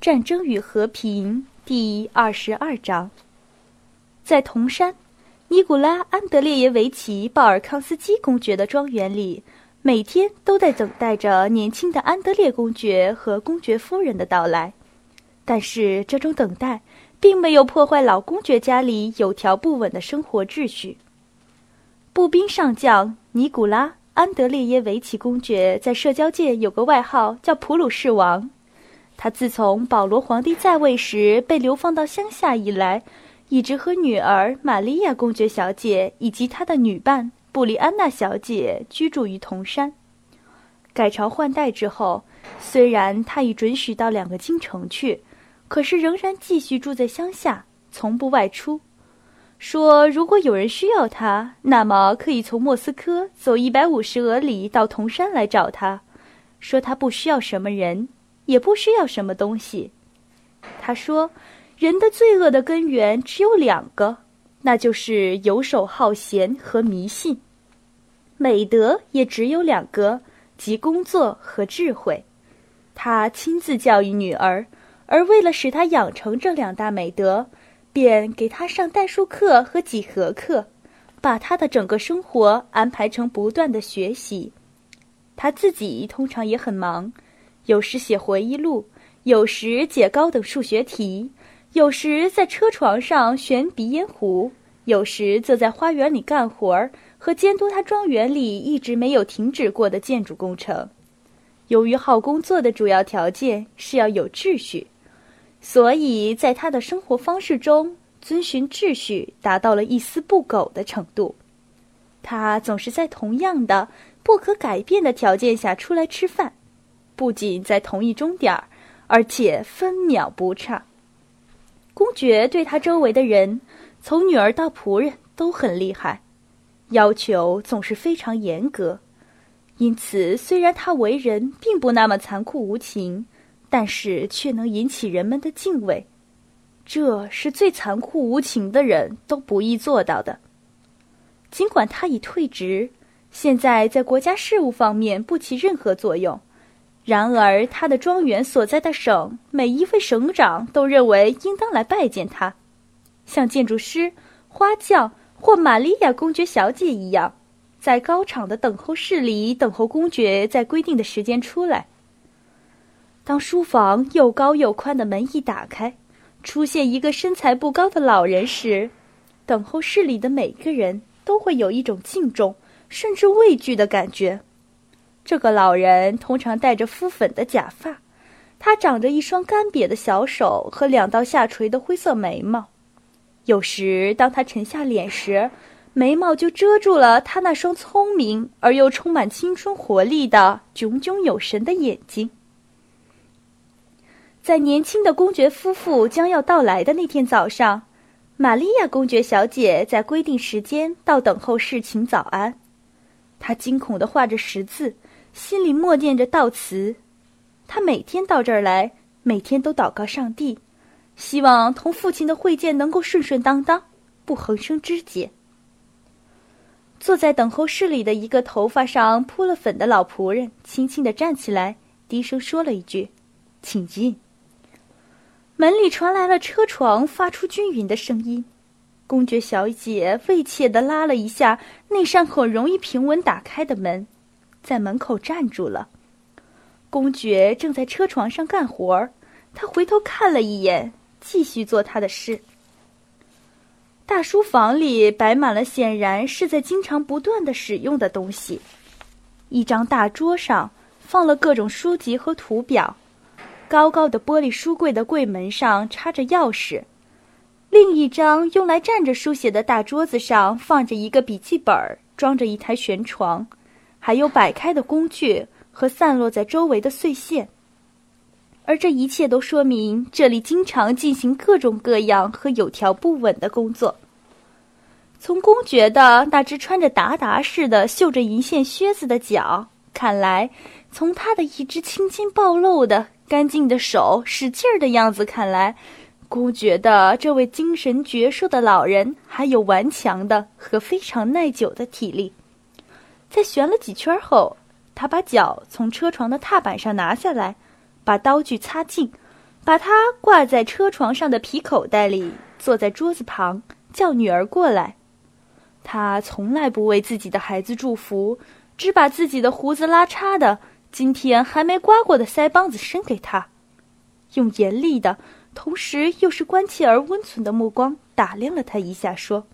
战争与和平》第二十二章。在铜山，尼古拉·安德烈耶维奇·鲍尔康斯基公爵的庄园里，每天都在等待着年轻的安德烈公爵和公爵夫人的到来。但是，这种等待并没有破坏老公爵家里有条不紊的生活秩序。步兵上将尼古拉·安德烈耶维奇公爵在社交界有个外号叫“普鲁士王”。他自从保罗皇帝在位时被流放到乡下以来，一直和女儿玛利亚公爵小姐以及他的女伴布里安娜小姐居住于铜山。改朝换代之后，虽然他已准许到两个京城去，可是仍然继续住在乡下，从不外出。说，如果有人需要他，那么可以从莫斯科走一百五十俄里到铜山来找他。说他不需要什么人，也不需要什么东西。他说，人的罪恶的根源只有两个，那就是游手好闲和迷信；美德也只有两个，即工作和智慧。他亲自教育女儿，而为了使她养成这两大美德。便给她上代数课和几何课，把她的整个生活安排成不断的学习。他自己通常也很忙，有时写回忆录，有时解高等数学题，有时在车床上旋鼻烟壶，有时则在花园里干活儿和监督他庄园里一直没有停止过的建筑工程。由于好工作的主要条件是要有秩序。所以在他的生活方式中，遵循秩序达到了一丝不苟的程度。他总是在同样的不可改变的条件下出来吃饭，不仅在同一终点，而且分秒不差。公爵对他周围的人，从女儿到仆人都很厉害，要求总是非常严格。因此，虽然他为人并不那么残酷无情。但是却能引起人们的敬畏，这是最残酷无情的人都不易做到的。尽管他已退职，现在在国家事务方面不起任何作用，然而他的庄园所在的省每一位省长都认为应当来拜见他，像建筑师、花匠或玛利亚公爵小姐一样，在高场的等候室里等候公爵在规定的时间出来。当书房又高又宽的门一打开，出现一个身材不高的老人时，等候室里的每个人都会有一种敬重甚至畏惧的感觉。这个老人通常戴着敷粉的假发，他长着一双干瘪的小手和两道下垂的灰色眉毛。有时，当他沉下脸时，眉毛就遮住了他那双聪明而又充满青春活力的炯炯有神的眼睛。在年轻的公爵夫妇将要到来的那天早上，玛利亚公爵小姐在规定时间到等候室请早安。她惊恐地画着十字，心里默念着悼词。她每天到这儿来，每天都祷告上帝，希望同父亲的会见能够顺顺当当，不横生枝节。坐在等候室里的一个头发上铺了粉的老仆人轻轻地站起来，低声说了一句：“请进。”门里传来了车床发出均匀的声音，公爵小姐畏怯地拉了一下那扇很容易平稳打开的门，在门口站住了。公爵正在车床上干活儿，他回头看了一眼，继续做他的事。大书房里摆满了显然是在经常不断的使用的东西，一张大桌上放了各种书籍和图表。高高的玻璃书柜的柜门上插着钥匙，另一张用来站着书写的大桌子上放着一个笔记本，装着一台悬床，还有摆开的工具和散落在周围的碎屑。而这一切都说明这里经常进行各种各样和有条不紊的工作。从公爵的那只穿着达达似的绣着银线靴子的脚看来，从他的一只轻轻暴露的。干净的手，使劲儿的样子看来，公爵的这位精神矍铄的老人还有顽强的和非常耐久的体力。在旋了几圈后，他把脚从车床的踏板上拿下来，把刀具擦净，把它挂在车床上的皮口袋里，坐在桌子旁，叫女儿过来。他从来不为自己的孩子祝福，只把自己的胡子拉碴的、今天还没刮过的腮帮子伸给他，用严厉的，同时又是关切而温存的目光打量了他一下，说：“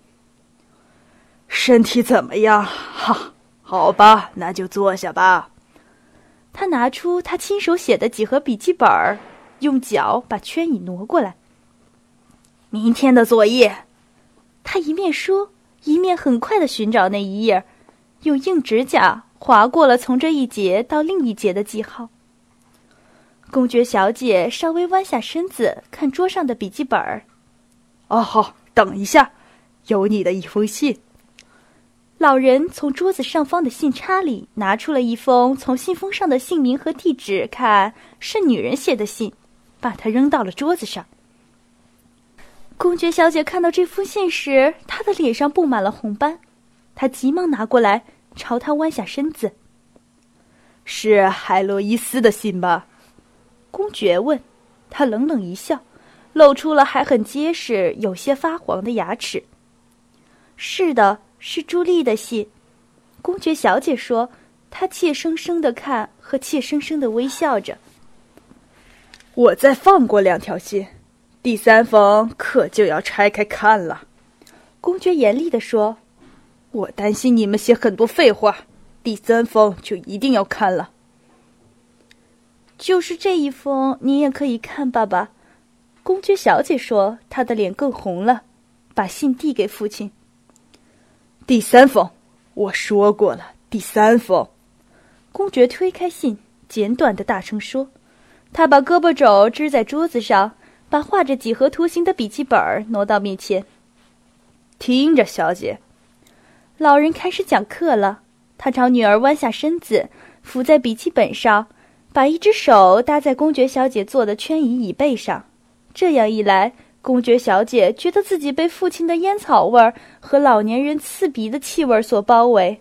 身体怎么样？哈，好吧，那就坐下吧。”他拿出他亲手写的几何笔记本儿，用脚把圈椅挪过来。明天的作业，他一面说。一面很快的寻找那一页，用硬指甲划过了从这一节到另一节的记号。公爵小姐稍微弯下身子看桌上的笔记本儿。哦，好，等一下，有你的一封信。老人从桌子上方的信插里拿出了一封，从信封上的姓名和地址看是女人写的信，把它扔到了桌子上。公爵小姐看到这封信时，她的脸上布满了红斑。她急忙拿过来，朝他弯下身子。“是海洛伊斯的信吧？”公爵问。他冷冷一笑，露出了还很结实、有些发黄的牙齿。“是的，是朱莉的信。”公爵小姐说。她怯生生的看和怯生生的微笑着。“我再放过两条信。”第三封可就要拆开看了，公爵严厉的说：“我担心你们写很多废话，第三封就一定要看了。”就是这一封，你也可以看，爸爸。”公爵小姐说，她的脸更红了，把信递给父亲。第三封，我说过了，第三封。公爵推开信，简短的大声说：“他把胳膊肘支在桌子上。”把画着几何图形的笔记本挪到面前。听着，小姐。老人开始讲课了。他朝女儿弯下身子，伏在笔记本上，把一只手搭在公爵小姐坐的圈椅椅背上。这样一来，公爵小姐觉得自己被父亲的烟草味儿和老年人刺鼻的气味所包围，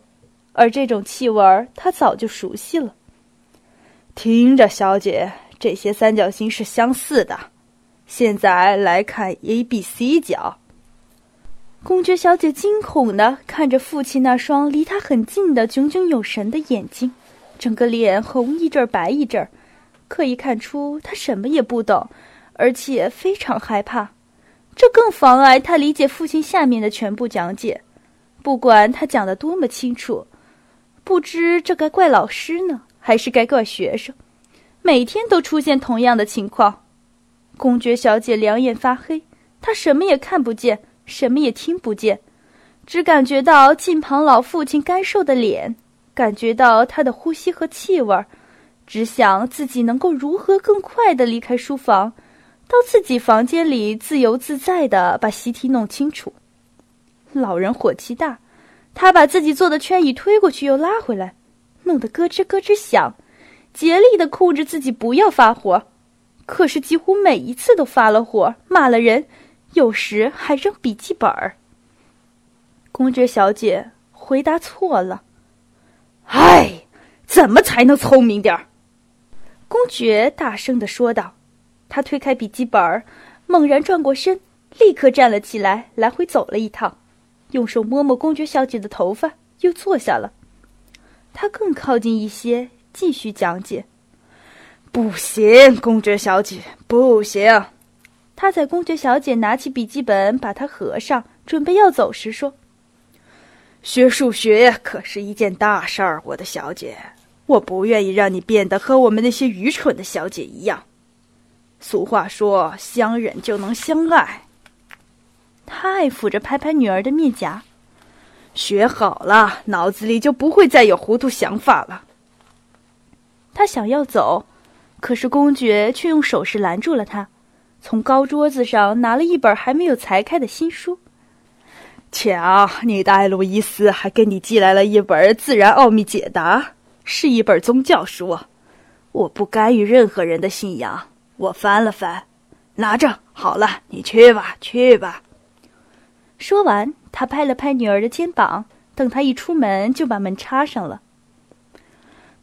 而这种气味儿她早就熟悉了。听着，小姐，这些三角形是相似的。现在来看 A、B、C 角。公爵小姐惊恐的看着父亲那双离她很近的炯炯有神的眼睛，整个脸红一阵儿白一阵儿，可以看出她什么也不懂，而且非常害怕。这更妨碍他理解父亲下面的全部讲解，不管他讲的多么清楚。不知这该怪老师呢，还是该怪学生？每天都出现同样的情况。公爵小姐两眼发黑，她什么也看不见，什么也听不见，只感觉到近旁老父亲干瘦的脸，感觉到他的呼吸和气味，只想自己能够如何更快的离开书房，到自己房间里自由自在的把习题弄清楚。老人火气大，他把自己做的圈椅推过去又拉回来，弄得咯吱咯吱响，竭力的控制自己不要发火。可是几乎每一次都发了火，骂了人，有时还扔笔记本儿。公爵小姐回答错了。唉，怎么才能聪明点儿？公爵大声的说道。他推开笔记本儿，猛然转过身，立刻站了起来，来回走了一趟，用手摸摸公爵小姐的头发，又坐下了。他更靠近一些，继续讲解。不行，公爵小姐，不行。他在公爵小姐拿起笔记本，把它合上，准备要走时说：“学数学可是一件大事儿，我的小姐，我不愿意让你变得和我们那些愚蠢的小姐一样。俗话说，相忍就能相爱。”他爱抚着拍拍女儿的面颊，学好了，脑子里就不会再有糊涂想法了。他想要走。可是公爵却用手势拦住了他，从高桌子上拿了一本还没有裁开的新书。瞧，你的艾路伊斯还给你寄来了一本《自然奥秘解答》，是一本宗教书。我不干预任何人的信仰。我翻了翻，拿着。好了，你去吧，去吧。说完，他拍了拍女儿的肩膀，等他一出门，就把门插上了。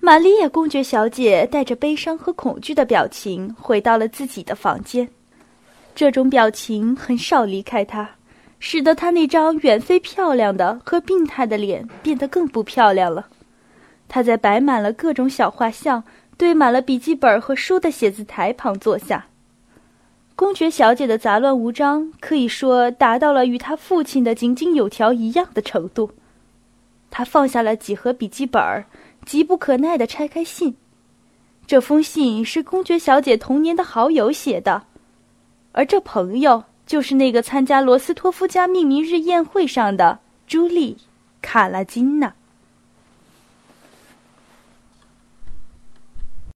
玛利亚公爵小姐带着悲伤和恐惧的表情回到了自己的房间，这种表情很少离开她，使得她那张远非漂亮的和病态的脸变得更不漂亮了。她在摆满了各种小画像、堆满了笔记本和书的写字台旁坐下。公爵小姐的杂乱无章可以说达到了与她父亲的井井有条一样的程度。她放下了几盒笔记本。急不可耐地拆开信，这封信是公爵小姐童年的好友写的，而这朋友就是那个参加罗斯托夫家命名日宴会上的朱莉·卡拉金娜。